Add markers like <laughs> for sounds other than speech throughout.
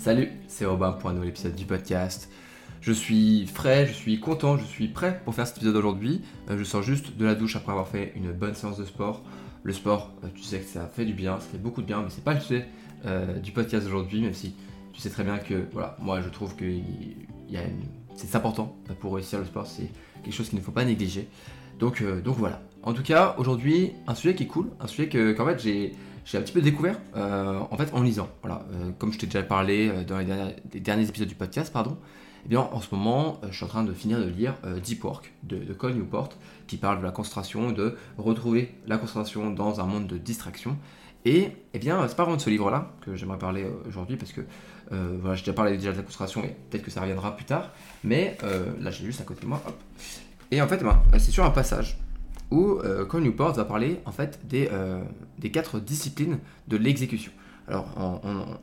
Salut, c'est Robin pour un nouvel épisode du podcast. Je suis frais, je suis content, je suis prêt pour faire cet épisode aujourd'hui. Euh, je sors juste de la douche après avoir fait une bonne séance de sport. Le sport, euh, tu sais que ça fait du bien, ça fait beaucoup de bien, mais c'est pas le sujet euh, du podcast aujourd'hui, même si tu sais très bien que voilà, moi je trouve que c'est important pour réussir le sport, c'est quelque chose qu'il ne faut pas négliger. Donc, donc voilà. En tout cas, aujourd'hui, un sujet qui est cool, un sujet que qu'en fait j'ai j'ai un petit peu découvert euh, en fait en lisant. Voilà, euh, comme je t'ai déjà parlé euh, dans les derniers, épisodes du podcast, pardon. Eh bien, en ce moment, je suis en train de finir de lire Deep Work de, de Cole Newport, qui parle de la concentration, de retrouver la concentration dans un monde de distraction. Et eh bien, c'est pas vraiment de ce livre-là que j'aimerais parler aujourd'hui parce que voilà, j'ai déjà parlé déjà de la concentration et peut-être que ça reviendra plus tard. Mais là, j'ai juste à côté de moi. Et en fait, ben, c'est sur un passage où euh, Newport va parler en fait des, euh, des quatre disciplines de l'exécution. Alors,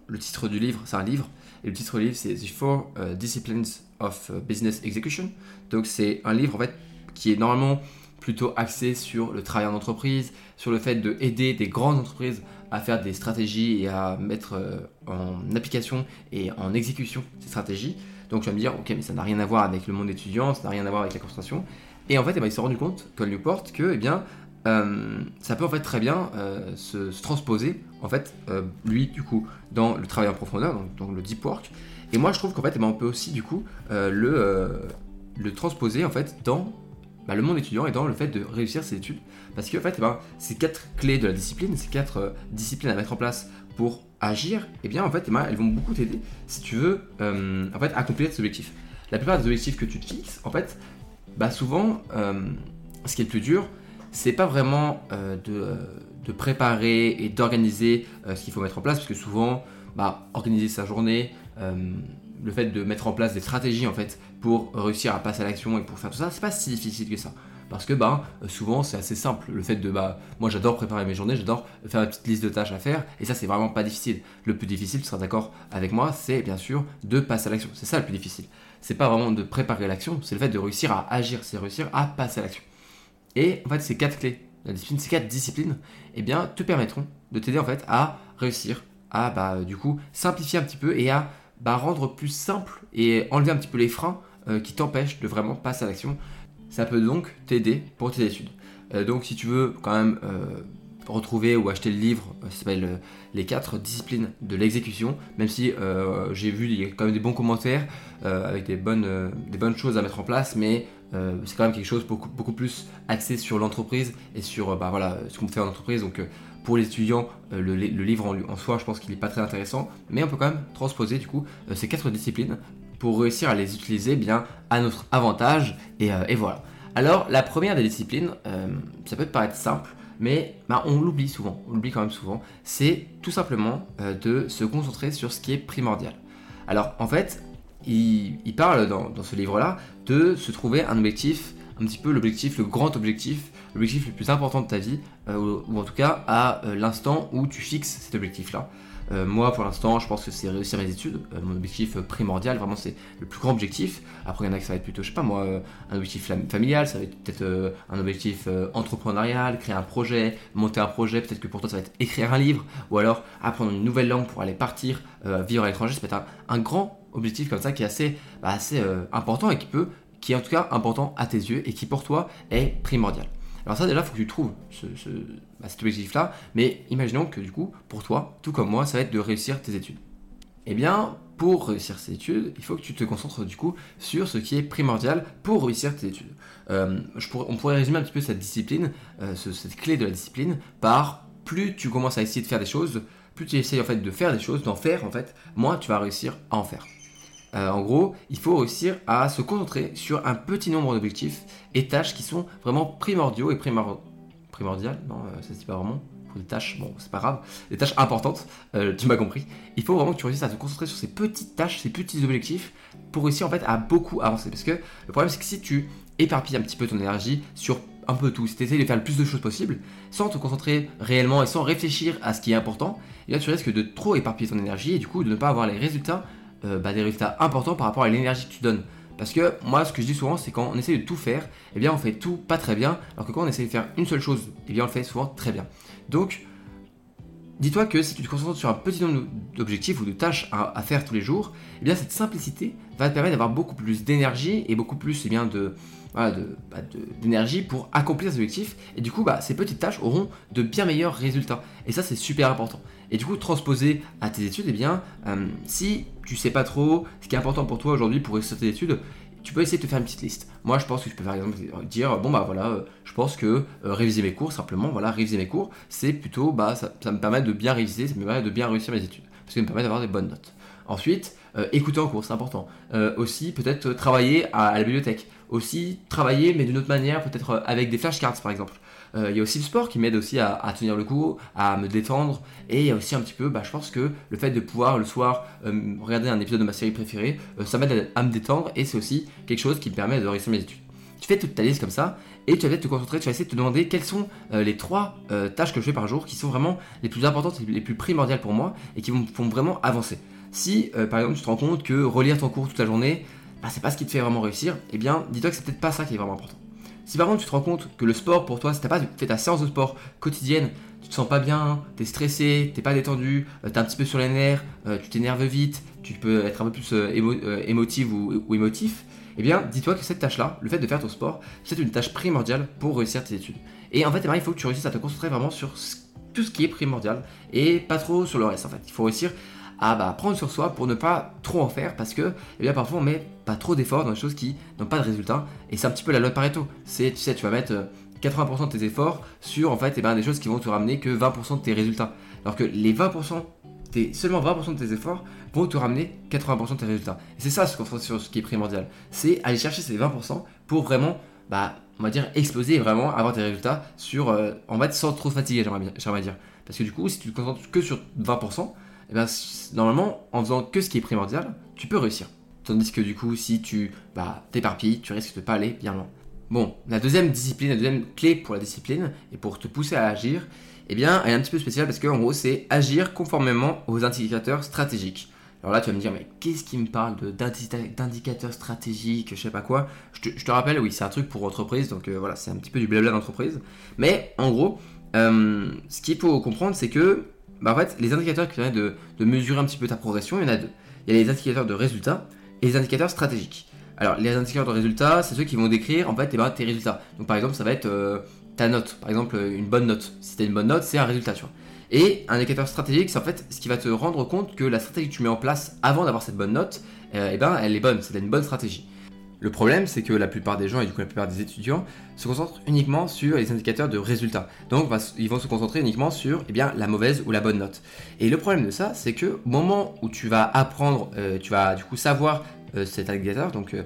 le titre du livre, c'est un livre, et le titre du livre, c'est The Four euh, Disciplines of euh, Business Execution. Donc, c'est un livre en fait qui est normalement plutôt axé sur le travail en entreprise, sur le fait d'aider des grandes entreprises à faire des stratégies et à mettre en application et en exécution ces stratégies. Donc tu vas me dire, ok, mais ça n'a rien à voir avec le monde étudiant, ça n'a rien à voir avec la concentration. Et en fait, eh ben, il s'est rendu compte, Cole Newport, que eh bien, euh, ça peut en fait très bien euh, se, transposer, en fait, euh, lui, du coup, dans le travail en profondeur, donc, le deep work. Et moi, je trouve qu'en fait, eh ben, on peut aussi, du coup, le, transposer, en fait, dans bah, le monde étudiant et dans le fait de réussir ses études. Parce que, en fait, ben, ces quatre clés de la discipline, ces quatre disciplines à mettre en place pour agir, eh bien, en fait, elles vont beaucoup t'aider si tu veux, en fait, accomplir tes objectifs. La plupart des objectifs que tu te fixes, en fait, bah souvent, euh, ce qui est le plus dur, c'est pas vraiment euh, euh, de, préparer et d'organiser ce qu'il faut mettre en place, parce que souvent, bah, organiser sa journée, le fait de mettre en place des stratégies en fait pour réussir à passer à l'action et pour faire tout ça, c'est pas si difficile que ça. Parce que bah, souvent c'est assez simple. Le fait de bah, moi j'adore préparer mes journées, j'adore faire une petite liste de tâches à faire, et ça c'est vraiment pas difficile. Le plus difficile, tu seras d'accord avec moi, c'est bien sûr de passer à l'action. C'est ça le plus difficile c'est pas vraiment de préparer l'action, c'est le fait de réussir à agir, c'est réussir à passer à l'action. Et en fait, ces quatre clés, la discipline, ces quatre disciplines, eh bien, te permettront de t'aider en fait à réussir à bah, du coup simplifier un petit peu et à bah, rendre plus simple et enlever un petit peu les freins euh, qui t'empêchent de vraiment passer à l'action. Ça peut donc t'aider pour tes études. Euh, donc si tu veux quand même euh, retrouver ou acheter le livre, ça s'appelle Les quatre disciplines de l'exécution, même si j'ai vu il y a quand même des bons commentaires, euh, avec des bonnes, euh, des bonnes choses à mettre en place, mais euh, c'est quand même quelque chose beaucoup, beaucoup plus axé sur l'entreprise et sur bah, voilà, ce qu'on fait en entreprise. Donc pour les étudiants, le, livre en, soi, je pense qu'il n'est pas très intéressant, mais on peut quand même transposer du coup ces quatre disciplines pour réussir à les utiliser bien à notre avantage. Et, voilà. Alors la première des disciplines, ça peut paraître simple, mais bah, on l'oublie souvent, on l'oublie quand même souvent, c'est tout simplement de se concentrer sur ce qui est primordial. Alors en fait, il, parle dans, ce livre-là de se trouver un objectif, un petit peu l'objectif, le grand objectif, l'objectif le plus important de ta vie, euh, ou, en tout cas à euh, l'instant où tu fixes cet objectif-là. Euh, moi, pour l'instant, je pense que c'est réussir mes études. mon objectif primordial, vraiment, c'est le plus grand objectif. Après, il y en a qui ça va être plutôt, je sais pas moi, un objectif familial, ça va être peut-être un objectif entrepreneurial, créer un projet, monter un projet. Peut-être que pour toi, ça va être écrire un livre, ou alors apprendre une nouvelle langue pour aller partir, vivre à l'étranger. Ça peut être un grand objectif comme ça qui est assez, bah, assez euh, important et qui peut, qui est en tout cas important à tes yeux et qui pour toi est primordial. Alors ça déjà, il faut que tu trouves bah, cet objectif-là, mais imaginons que du coup, pour toi, tout comme moi, ça va être de réussir tes études. Eh bien, pour réussir ces études, il faut que tu te concentres du coup sur ce qui est primordial pour réussir tes études. Euh, on pourrait résumer un petit peu cette discipline, euh, cette clé de la discipline, par plus tu commences à essayer de faire des choses, plus tu essayes en fait de faire des choses, d'en faire en fait, moins tu vas réussir à en faire. Euh, en gros, il faut réussir à se concentrer sur un petit nombre d'objectifs et tâches qui sont vraiment primordiaux et primordiales. Non, euh, ça se dit pas vraiment. Pour des tâches, bon, c'est pas grave. Des tâches importantes, euh, tu m'as compris. Il faut vraiment que tu réussisses à te concentrer sur ces petites tâches, ces petits objectifs pour réussir en fait à beaucoup avancer. Parce que le problème, c'est que si tu éparpilles un petit peu ton énergie sur un peu tout, si tu essaies de faire le plus de choses possible, sans te concentrer réellement et sans réfléchir à ce qui est important, là tu risques de trop éparpiller ton énergie et du coup de ne pas avoir les résultats euh, bah, des résultats importants par rapport à l'énergie que tu donnes. Parce que moi, ce que je dis souvent, c'est quand on essaie de tout faire, eh bien, on fait tout pas très bien, alors que quand on essaie de faire une seule chose, eh bien, on le fait souvent très bien. Donc, dis-toi que si tu te concentres sur un petit nombre d'objectifs ou de tâches à, faire tous les jours, eh bien cette simplicité va te permettre d'avoir beaucoup plus d'énergie et beaucoup plus eh bien, de, bah, d'énergie pour accomplir ces objectifs. Et du coup, bah, ces petites tâches auront de bien meilleurs résultats. Et ça, c'est super important. Et du coup, transposer à tes études, eh bien, euh, si tu sais pas trop ce qui est important pour toi aujourd'hui pour réussir tes études, tu peux essayer de te faire une petite liste. Moi, je pense que je peux par exemple dire bon bah voilà, euh, je pense que euh, réviser mes cours simplement, voilà, réviser mes cours, c'est plutôt bah ça, me permet de bien réviser, ça me permet de bien réussir mes études, parce que ça me permet d'avoir des bonnes notes. Ensuite, écouter en cours, c'est important. aussi, peut-être travailler à, la bibliothèque. Aussi, travailler, mais d'une autre manière, peut-être avec des flashcards par exemple. Euh, il y a aussi le sport qui m'aide aussi à, tenir le coup, à me détendre. Et il y a aussi un petit peu, bah, je pense que le fait de pouvoir le soir euh, regarder un épisode de ma série préférée, euh, ça m'aide à, me détendre et c'est aussi quelque chose qui me permet de réussir mes études. Tu fais toute ta liste comme ça et tu vas te concentrer, tu vas essayer de te demander quelles sont les trois tâches que je fais par jour qui sont vraiment les plus importantes, les plus primordiales pour moi et qui me font vraiment avancer. Si par exemple tu te rends compte que relire ton cours toute la journée, bah, c'est pas ce qui te fait vraiment réussir, eh bien dis-toi que c'est peut-être pas ça qui est vraiment important. Si par contre tu te rends compte que le sport pour toi, si t'as pas fait ta séance de sport quotidienne, tu te sens pas bien, t'es stressé, t'es pas détendu, euh, t'es un petit peu sur les nerfs, euh, tu t'énerves vite, tu peux être un peu plus euh, émotif ou, émotif, eh bien dis-toi que cette tâche-là, le fait de faire ton sport, c'est une tâche primordiale pour réussir tes études. Et en fait, eh ben, il faut que tu réussisses à te concentrer vraiment sur tout ce qui est primordial et pas trop sur le reste en fait. Il faut réussir à bah, prendre sur soi pour ne pas trop en faire parce que eh bien, parfois on met pas trop d'efforts dans des choses qui n'ont pas de résultat et c'est un petit peu la loi de Pareto. C'est tu sais tu vas mettre 80% euh, de tes efforts sur en fait eh ben, des choses qui vont te ramener que 20% de tes résultats. Alors que les 20%, tes, seulement 20% de tes efforts vont te ramener 80% de tes résultats. C'est ça ce, sur ce qui est primordial. C'est aller chercher ces 20% pour vraiment bah, on va dire exploser et vraiment avoir tes résultats sur euh, en fait sans trop fatiguer j'aimerais dire. Parce que du coup si tu te concentres que sur 20%, eh ben, normalement, en faisant que ce qui est primordial, tu peux réussir. Tandis que du coup, si tu bah, t'éparpilles, tu risques de pas aller bien loin. Bon, la deuxième discipline, la deuxième clé pour la discipline et pour te pousser à agir, eh bien, elle est un petit peu spéciale parce qu'en gros, c'est agir conformément aux indicateurs stratégiques. Alors là, tu vas me dire, mais qu'est-ce qui me parle d'indicateurs stratégiques, je sais pas quoi je te, rappelle, oui, c'est un truc pour entreprise, donc euh, voilà, c'est un petit peu du blabla d'entreprise. Mais en gros, euh, ce qu'il faut comprendre, c'est que bah, en fait, les indicateurs qui permettent de, mesurer un petit peu ta progression, il y en a deux. Il y a les indicateurs de résultats et les indicateurs stratégiques. Alors, les indicateurs de résultats, c'est ceux qui vont décrire en fait eh ben, tes résultats. Donc, par exemple, ça va être euh, ta note. Par exemple, une bonne note. Si tu as une bonne note, c'est un résultat, tu vois. Et un indicateur stratégique, c'est en fait ce qui va te rendre compte que la stratégie que tu mets en place avant d'avoir cette bonne note, euh, eh ben, elle est bonne, c'est une bonne stratégie. Le problème, c'est que la plupart des gens, et du coup la plupart des étudiants, se concentrent uniquement sur les indicateurs de résultats. Donc ils vont se concentrer uniquement sur eh bien, la mauvaise ou la bonne note. Et le problème de ça, c'est que au moment où tu vas apprendre, euh, tu vas du coup savoir euh, cet indicateur, donc euh,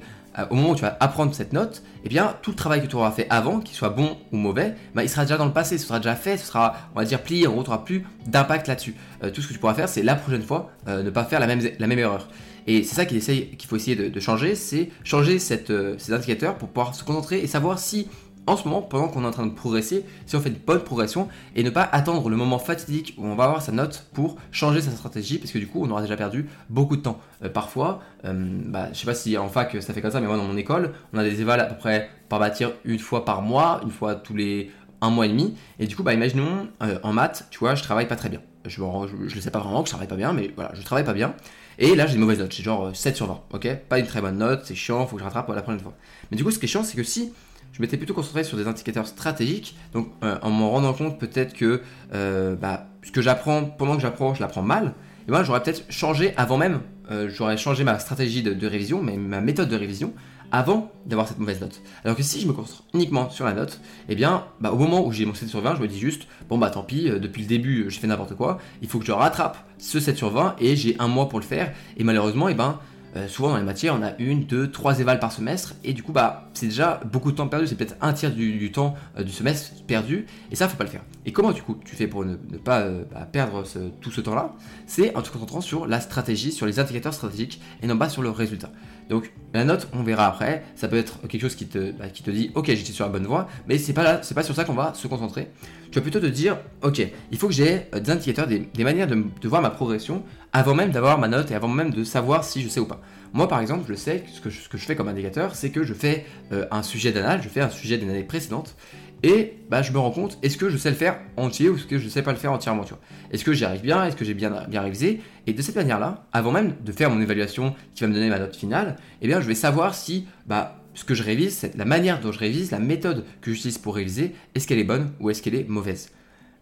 au moment où tu vas apprendre cette note, eh bien tout le travail que tu auras fait avant, qu'il soit bon ou mauvais, bah, il sera déjà dans le passé, ce sera déjà fait, ce sera, on va dire, plié, en gros, tu n'auras plus d'impact là-dessus. tout ce que tu pourras faire, c'est la prochaine fois ne pas faire la même, la même erreur. Et c'est ça qu'il faut essayer de, changer, c'est changer euh, ces indicateurs pour pouvoir se concentrer et savoir si en ce moment, pendant qu'on est en train de progresser, si on fait une bonne progression et ne pas attendre le moment fatidique où on va avoir sa note pour changer sa stratégie parce que du coup on aura déjà perdu beaucoup de temps. Euh, parfois, euh, bah, je sais pas si en fac ça fait comme ça, mais moi dans mon école, on a des évals à peu près par bâtir une fois par mois, une fois tous les un mois et demi. Et du coup, bah, imaginons en maths, tu vois, je travaille pas très bien. Je ne sais pas vraiment que je travaille pas bien, mais voilà, je travaille pas bien. Et là, j'ai des mauvaises notes, j'ai genre 7 euh, sur 20, ok? Pas une très bonne note, c'est chiant, faut que je rattrape la prochaine fois. Mais du coup, ce qui est chiant, c'est que si je m'étais plutôt concentré sur des indicateurs stratégiques, donc euh, en m'en rendant compte peut-être que euh, bah, ce que j'apprends, pendant que j'apprends, je l'apprends mal, et ben, j'aurais peut-être changé avant même, j'aurais changé ma stratégie de, de révision, mais ma méthode de révision, avant d'avoir cette mauvaise note. Alors que si je me concentre uniquement sur la note, eh bien, bah, au moment où j'ai mon 7 sur 20, je me dis juste, bon bah tant pis, euh, depuis le début, j'ai fait n'importe quoi, il faut que je rattrape ce 7 sur 20 et j'ai un mois pour le faire. Et malheureusement, eh ben, euh, souvent dans les matières, on a une, deux, trois évals par semestre, et du coup, bah, c'est déjà beaucoup de temps perdu, c'est peut-être un tiers du, temps euh, du semestre perdu, et ça, faut pas le faire. Et comment, du coup, tu fais pour ne, pas bah, perdre tout ce temps-là? C'est en te concentrant sur la stratégie, sur les indicateurs stratégiques, et non pas sur le résultat. Donc la note, on verra après, ça peut être quelque chose qui te, bah, dit ok j'étais sur la bonne voie, mais c'est pas c'est pas sur ça qu'on va se concentrer. Tu vas plutôt te dire ok il faut que j'ai euh, des indicateurs, des, manières de, voir ma progression avant même d'avoir ma note et avant même de savoir si je sais ou pas. Moi par exemple je sais que ce que je, fais comme indicateur c'est que je fais euh, un sujet d'analyse, je fais un sujet d'une année précédente et bah, je me rends compte, est-ce que je sais le faire entier ou est-ce que je ne sais pas le faire entièrement, Est-ce que j'y arrive bien? Est-ce que j'ai bien, bien révisé? Et de cette manière-là, avant même de faire mon évaluation qui va me donner ma note finale, eh bien, je vais savoir si bah, ce que je révise, la manière dont je révise, la méthode que j'utilise pour réviser, est-ce qu'elle est bonne ou est-ce qu'elle est mauvaise.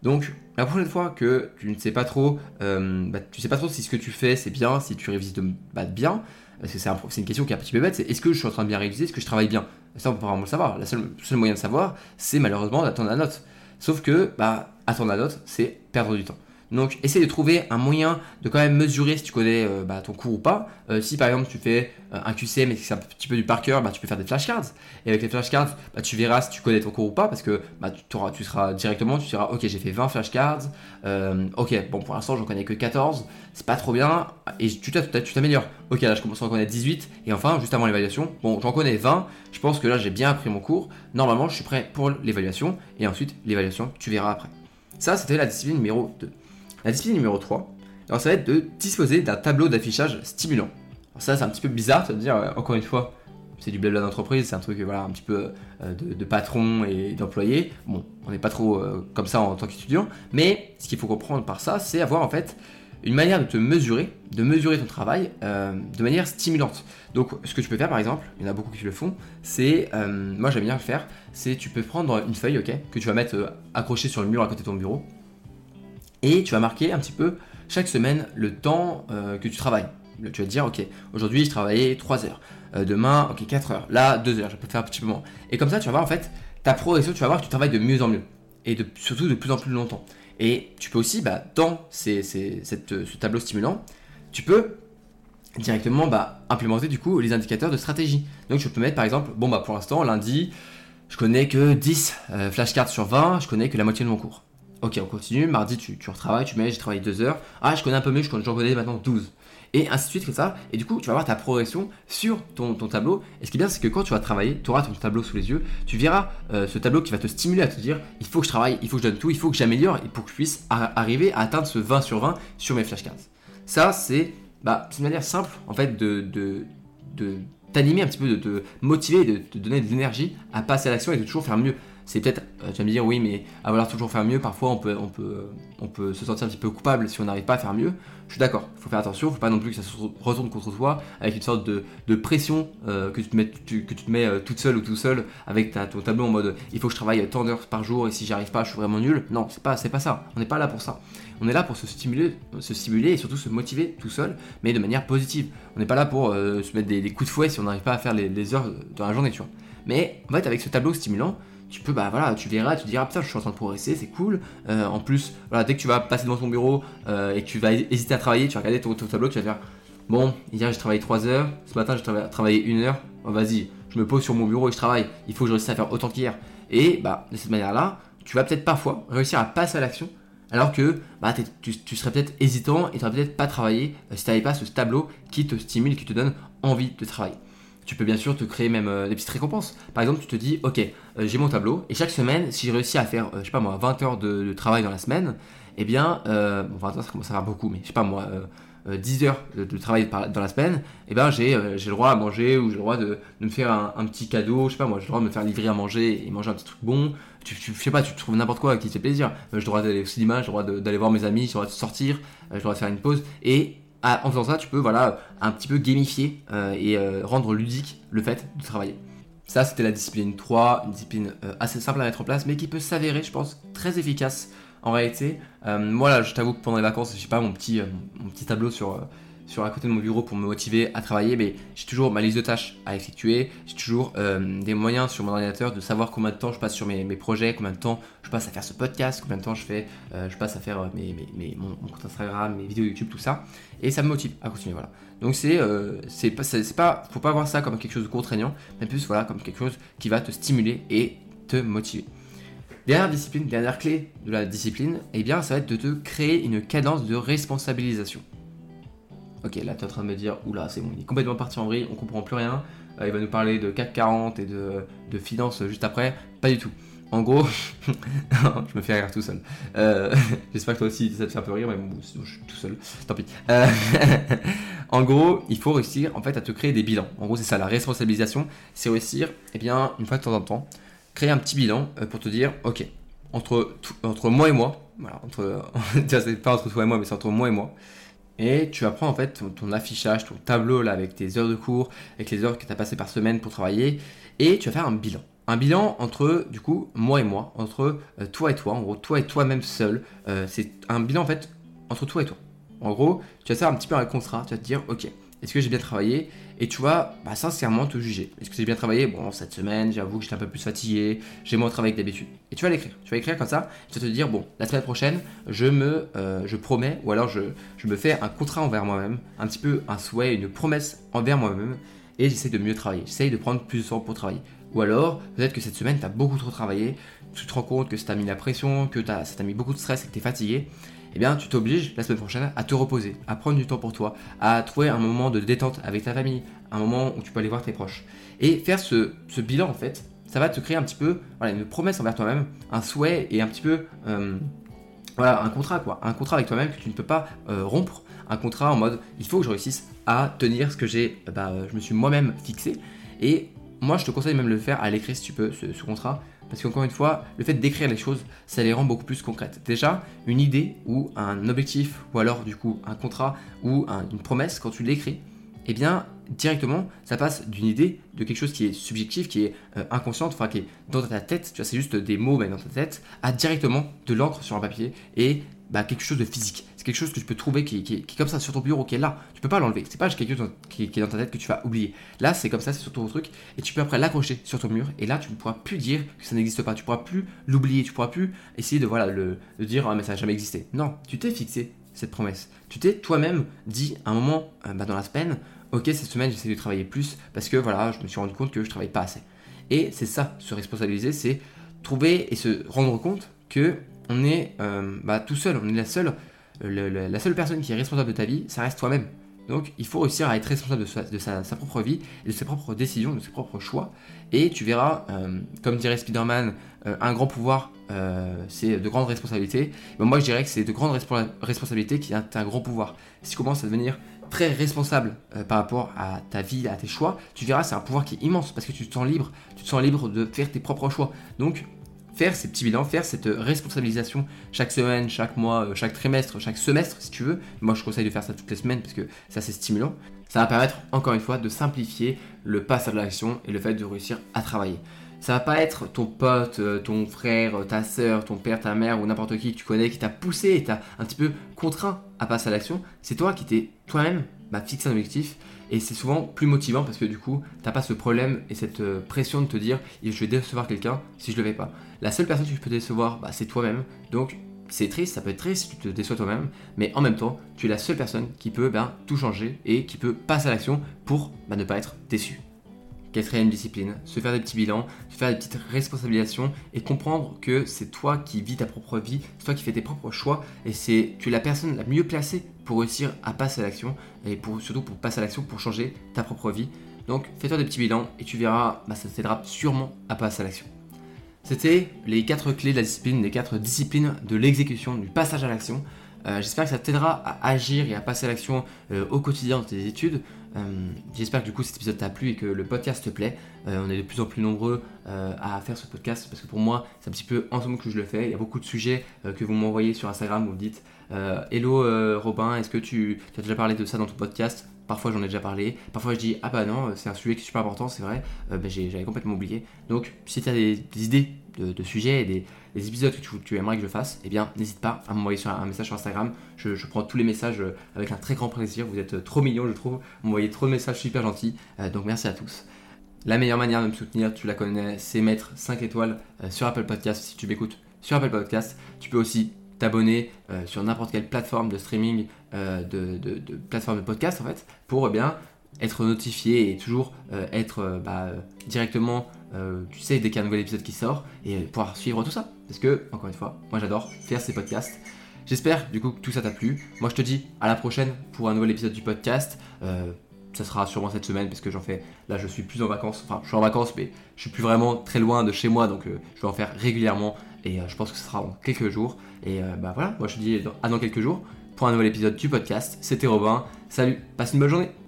Donc, la prochaine fois que tu ne sais pas trop, euh, bah, sais pas trop si ce que tu fais c'est bien, si tu révises de, bah, bien, parce que c'est une question qui est un petit peu bête, c'est est-ce que je suis en train de bien réviser, est-ce que je travaille bien? Ça, on peut vraiment le savoir. Le seul, moyen de savoir, c'est malheureusement d'attendre la note. Sauf que, bah, attendre la note, c'est perdre du temps. Donc, essaye de trouver un moyen de quand même mesurer si tu connais euh, bah, ton cours ou pas. Euh, si par exemple tu fais euh, un QCM mais c'est un petit peu du par cœur, bah, tu peux faire des flashcards. Et avec les flashcards, bah, tu verras si tu connais ton cours ou pas parce que bah, tu, auras, tu seras directement, tu diras ok j'ai fait 20 flashcards, ok bon pour l'instant j'en connais que 14, c'est pas trop bien et tu t'améliores. Ok là je commence à en connaître 18 et enfin juste avant l'évaluation, bon j'en connais 20, je pense que là j'ai bien appris mon cours, normalement je suis prêt pour l'évaluation et ensuite l'évaluation tu verras après. Ça c'était la discipline numéro 2. La discipline numéro 3, alors ça va être de disposer d'un tableau d'affichage stimulant. Alors ça, c'est un petit peu bizarre, veut dire, euh, encore une fois, c'est du blabla d'entreprise, c'est un truc voilà, un petit peu euh, de, patron et d'employé. Bon, on n'est pas trop euh, comme ça en tant qu'étudiant, mais ce qu'il faut comprendre par ça, c'est avoir en fait une manière de te mesurer, de mesurer ton travail de manière stimulante. Donc, ce que tu peux faire par exemple, il y en a beaucoup qui le font, c'est, moi j'aime bien le faire, c'est tu peux prendre une feuille, ok, que tu vas mettre accrochée sur le mur à côté de ton bureau, et tu vas marquer un petit peu chaque semaine le temps euh, que tu travailles. Tu vas te dire, ok, aujourd'hui je travaillais 3 heures, euh, demain, ok, 4 heures, là 2 heures, je peux faire un petit peu moins. Et comme ça, tu vas voir en fait ta progression, tu vas voir que tu travailles de mieux en mieux et de, surtout de plus en plus longtemps. Et tu peux aussi, bah, dans ce tableau stimulant, tu peux directement bah, implémenter du coup les indicateurs de stratégie. Donc je peux mettre par exemple, bon bah pour l'instant lundi, je connais que 10 euh, flashcards sur 20, je connais que la moitié de mon cours. Ok, on continue. Mardi, tu, retravailles, tu mets, j'ai travaillé deux heures. Ah, je connais un peu mieux, j'en connais maintenant 12. Et ainsi de suite, comme ça. Et du coup, tu vas voir ta progression sur ton, tableau. Et ce qui est bien, c'est que quand tu vas travailler, tu auras ton tableau sous les yeux. Tu verras euh, ce tableau qui va te stimuler à te dire il faut que je travaille, il faut que je donne tout, il faut que j'améliore et pour que je puisse arriver à atteindre ce 20 sur 20 sur mes flashcards. Ça, c'est bah, une manière simple, en fait, de, de t'animer un petit peu, de te motiver, de te donner de l'énergie à passer à l'action et de toujours faire mieux c'est peut-être, euh, tu vas me dire, oui, mais à vouloir toujours faire mieux, parfois on peut, on peut, on peut se sentir un petit peu coupable si on n'arrive pas à faire mieux. Je suis d'accord, il faut faire attention, il faut pas non plus que ça se retourne contre toi avec une sorte de, pression euh, que, tu te mets, que tu te mets euh, toute seule ou tout seul avec ton tableau en mode il faut que je travaille tant d'heures par jour et si j'y arrive pas, je suis vraiment nul. Non, c'est pas, pas ça. On n'est pas là pour ça. On est là pour se stimuler, se stimuler et surtout se motiver tout seul, mais de manière positive. On n'est pas là pour se mettre des, coups de fouet si on n'arrive pas à faire les, les heures dans la journée, tu vois. Mais en fait, avec ce tableau stimulant, tu peux, bah voilà, tu verras, tu diras, putain, je suis en train de progresser, c'est cool. Euh, en plus, voilà, dès que tu vas passer devant ton bureau euh, et que tu vas hésiter à travailler, tu vas regarder ton, tableau, tu vas faire, bon, hier j'ai travaillé 3 heures, ce matin j'ai travaillé 1 heure, vas-y, je me pose sur mon bureau et je travaille, il faut que je réussisse à faire autant qu'hier. Et bah, de cette manière-là, tu vas peut-être parfois réussir à passer à l'action, alors que bah, tu, serais peut-être hésitant et tu n'aurais peut-être pas travaillé euh, si tu n'avais pas ce tableau qui te stimule, qui te donne envie de travailler tu peux bien sûr te créer même euh, des petites récompenses. Par exemple, tu te dis, ok, euh, j'ai mon tableau, et chaque semaine, si j'ai réussi à faire, euh, je sais pas moi, 20 heures de, travail dans la semaine, eh bien, bon, 20 heures, ça commence à faire beaucoup, mais je sais pas moi, 10 heures de, travail dans la semaine, eh bien, j'ai le droit à manger, ou j'ai le droit de, me faire un, petit cadeau, je sais pas moi, j'ai le droit de me faire livrer à manger et manger un petit truc bon. Tu, tu, je sais pas, tu trouves n'importe quoi qui te fait plaisir. j'ai le droit d'aller au cinéma, j'ai le droit d'aller voir mes amis, j'ai le droit de sortir, j'ai le droit de faire une pause. Et en faisant ça, tu peux voilà, un petit peu gamifier euh, et euh, rendre ludique le fait de travailler. Ça, c'était la discipline 3, une discipline euh, assez simple à mettre en place, mais qui peut s'avérer, je pense, très efficace en réalité. moi, là, je t'avoue que pendant les vacances, j'ai pas mon petit, mon petit tableau sur sur à côté de mon bureau pour me motiver à travailler, mais j'ai toujours ma liste de tâches à effectuer, j'ai toujours euh, des moyens sur mon ordinateur de savoir combien de temps je passe sur mes, projets, combien de temps je passe à faire ce podcast, combien de temps je fais, euh, je passe à faire euh, mon, compte Instagram, mes vidéos YouTube, tout ça, et ça me motive à continuer, voilà. Donc c'est, c'est pas, faut pas voir ça comme quelque chose de contraignant, mais plus voilà comme quelque chose qui va te stimuler et te motiver. Dernière discipline, dernière clé de la discipline, eh bien ça va être de te créer une cadence de responsabilisation. Ok, là tu es en train de me dire, oula, c'est bon, il est complètement parti en vrille, on comprend plus rien. Euh, il va nous parler de CAC 40 et de, de finances juste après. Pas du tout. En gros, <laughs> je me fais rire tout seul. Euh, <laughs> j'espère que toi aussi ça te fait un peu rire, mais bon, je suis tout seul. Tant pis. Euh, <laughs> en gros, il faut réussir en fait à te créer des bilans. En gros, c'est ça la responsabilisation, c'est réussir, eh bien, une fois de temps en temps, créer un petit bilan pour te dire, ok, entre, entre moi et moi, voilà, entre, pas entre toi et moi, mais c'est entre moi et moi. Et tu vas prendre en fait ton, affichage, ton tableau là avec tes heures de cours, avec les heures que tu as passées par semaine pour travailler, et tu vas faire un bilan. Un bilan entre du coup moi et moi, entre euh, toi et toi, en gros toi et toi-même seul. Euh, c'est un bilan en fait entre toi et toi. En gros, tu vas faire un petit peu un contrat, tu vas te dire ok, est-ce que j'ai bien travaillé Et tu vas bah, sincèrement te juger. Est-ce que j'ai bien travaillé Bon, cette semaine, j'avoue que j'étais un peu plus fatigué, j'ai moins travaillé que d'habitude. Et tu vas l'écrire. Tu vas écrire comme ça. Tu vas te dire, bon, la semaine prochaine, je me euh, je promets, ou alors je, je me fais un contrat envers moi-même, un petit peu un souhait, une promesse envers moi-même, et j'essaie de mieux travailler. J'essaie de prendre plus de temps pour travailler. Ou alors, peut-être que cette semaine, tu as beaucoup trop travaillé, tu te rends compte que ça t'a mis la pression, que ça t'a mis beaucoup de stress et que tu es fatigué eh bien tu t'obliges la semaine prochaine à te reposer, à prendre du temps pour toi, à trouver un moment de détente avec ta famille, un moment où tu peux aller voir tes proches. Et faire ce, bilan en fait, ça va te créer un petit peu une promesse envers toi-même, un souhait et un petit peu euh, voilà, un contrat quoi, un contrat avec toi-même que tu ne peux pas euh, rompre, un contrat en mode il faut que je réussisse à tenir ce que j'ai, bah, je me suis moi-même fixé. Et moi je te conseille même de le faire à l'écrit si tu peux, ce contrat, parce qu'encore une fois, le fait d'écrire les choses, ça les rend beaucoup plus concrètes. Déjà, une idée ou un objectif, ou alors du coup un contrat ou une promesse, quand tu l'écris, eh bien directement, ça passe d'une idée, de quelque chose qui est subjectif, qui est euh, inconscient, enfin qui est dans ta tête, tu vois, c'est juste des mots mais dans ta tête, à directement de l'encre sur un papier et bah, quelque chose de physique. C'est quelque chose que tu peux trouver qui, est comme ça sur ton bureau, qui est là. Tu peux pas l'enlever. C'est pas quelque chose qui, est dans ta tête que tu vas oublier. Là, c'est comme ça, c'est sur ton truc. Et tu peux après l'accrocher sur ton mur. Et là, tu ne pourras plus dire que ça n'existe pas. Tu pourras plus l'oublier. Tu pourras plus essayer de, voilà, le, de dire, ah, mais ça n'a jamais existé. Non, tu t'es fixé cette promesse. Tu t'es toi-même dit à un moment euh, bah, dans la semaine, ok, cette semaine, j'essaie de travailler plus parce que voilà, je me suis rendu compte que je travaille pas assez. Et c'est ça, se responsabiliser, c'est trouver et se rendre compte que on est euh, bah, tout seul, on est la seule, la seule personne qui est responsable de ta vie, ça reste toi-même. Donc il faut réussir à être responsable de, sa, propre vie, de ses propres décisions, de ses propres choix. Et tu verras, euh, comme dirait Spider-Man, euh, un grand pouvoir, c'est de grandes responsabilités. moi je dirais que c'est de grandes responsabilités qui ont un grand pouvoir. Si tu commences à devenir très responsable par rapport à ta vie, à tes choix, tu verras c'est un pouvoir qui est immense parce que tu te sens libre, tu te sens libre de faire tes propres choix. Donc faire ces petits bilans, faire cette responsabilisation chaque semaine, chaque mois, euh, chaque trimestre, chaque semestre si tu veux. Moi je conseille de faire ça toutes les semaines parce que c'est assez stimulant. Ça va permettre encore une fois de simplifier le passage à l'action et le fait de réussir à travailler. Ça va pas être ton pote, euh, ton frère, ta soeur, ton père, ta mère ou n'importe qui que tu connais qui t'a poussé et t'a un petit peu contraint à passer à l'action. C'est toi qui t'es toi-même bah, fixé un objectif et c'est souvent plus motivant parce que du coup, t'as pas ce problème et cette euh, pression de te dire je vais décevoir quelqu'un si je le fais pas. La seule personne que tu peux décevoir, bah, c'est toi-même. Donc c'est triste, ça peut être triste si tu te déçois toi-même, mais en même temps, tu es la seule personne qui peut ben, tout changer et qui peut passer à l'action pour ben, ne pas être déçu. Quatrième discipline, se faire des petits bilans, se faire des petites responsabilisations et comprendre que c'est toi qui vis ta propre vie, c'est toi qui fais tes propres choix et c'est tu es la personne la mieux placée pour réussir à passer à l'action et surtout pour passer à l'action pour changer ta propre vie. Donc fais-toi des petits bilans et tu verras, bah, ça t'aidera sûrement à passer à l'action. C'était les quatre clés de la discipline, les quatre disciplines de l'exécution, du passage à l'action. Euh, j'espère que ça t'aidera à agir et à passer à l'action euh, au quotidien dans tes études. Euh, j'espère que du coup cet épisode t'a plu et que le podcast te plaît. on est de plus en plus nombreux à faire ce podcast parce que pour moi c'est un petit peu en ce moment que je le fais. Il y a beaucoup de sujets que vous m'envoyez sur Instagram, vous me dites Hello Robin, est-ce que tu, as déjà parlé de ça dans ton podcast? Parfois j'en ai déjà parlé, parfois je dis ah bah non, c'est un sujet qui est super important, c'est vrai, bah, j'avais complètement oublié. Donc si tu as des, idées de, sujets et des, épisodes que tu, aimerais que je fasse, eh bien n'hésite pas à m'envoyer un, message sur Instagram. Je, prends tous les messages euh, avec un très grand plaisir. Vous êtes euh, trop mignons, je trouve. Vous m'envoyez trop de messages super gentils. Euh, donc merci à tous. La meilleure manière de me soutenir, tu la connais, c'est mettre 5 étoiles sur Apple Podcast si tu m'écoutes sur Apple Podcast. Tu peux aussi t'abonner sur n'importe quelle plateforme de streaming, de, plateforme de podcast en fait, pour eh bien être notifié et toujours être bah, directement euh, tu sais, dès qu'il y a un nouvel épisode qui sort, et pouvoir suivre tout ça. Parce que, encore une fois, moi j'adore faire ces podcasts. J'espère du coup que tout ça t'a plu. Moi je te dis à la prochaine pour un nouvel épisode du podcast. Euh, ça sera sûrement cette semaine parce que j'en fais. Là je suis plus en vacances. Enfin, je suis en vacances, mais je suis plus vraiment très loin de chez moi donc euh, je vais en faire régulièrement. Et je pense que ce sera en quelques jours. Et bah voilà, moi je te dis à dans quelques jours pour un nouvel épisode du podcast. C'était Robin. Salut, passe une bonne journée.